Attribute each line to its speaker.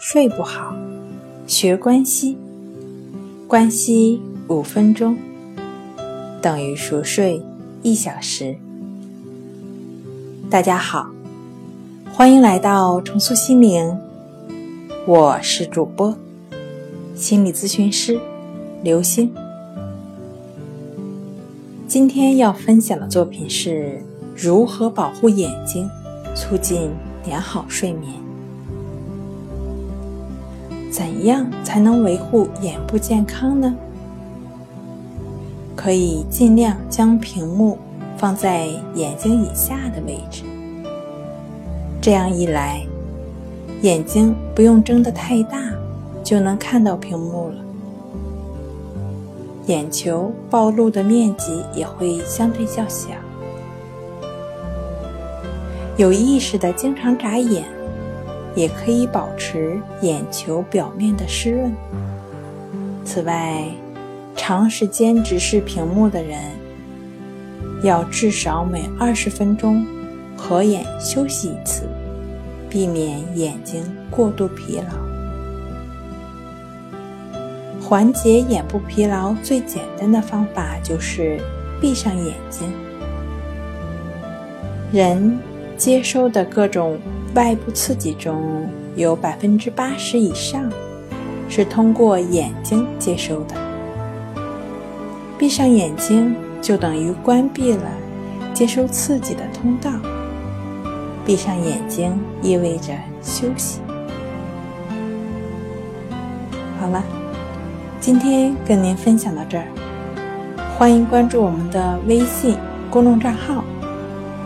Speaker 1: 睡不好，学关西，关西五分钟等于熟睡一小时。大家好，欢迎来到重塑心灵，我是主播心理咨询师刘星。今天要分享的作品是如何保护眼睛，促进良好睡眠。怎样才能维护眼部健康呢？可以尽量将屏幕放在眼睛以下的位置，这样一来，眼睛不用睁得太大，就能看到屏幕了，眼球暴露的面积也会相对较小。有意识的经常眨眼。也可以保持眼球表面的湿润。此外，长时间直视屏幕的人，要至少每二十分钟合眼休息一次，避免眼睛过度疲劳。缓解眼部疲劳最简单的方法就是闭上眼睛。人接收的各种。外部刺激中有百分之八十以上是通过眼睛接收的。闭上眼睛就等于关闭了接收刺激的通道。闭上眼睛意味着休息。好了，今天跟您分享到这儿，欢迎关注我们的微信公众账号“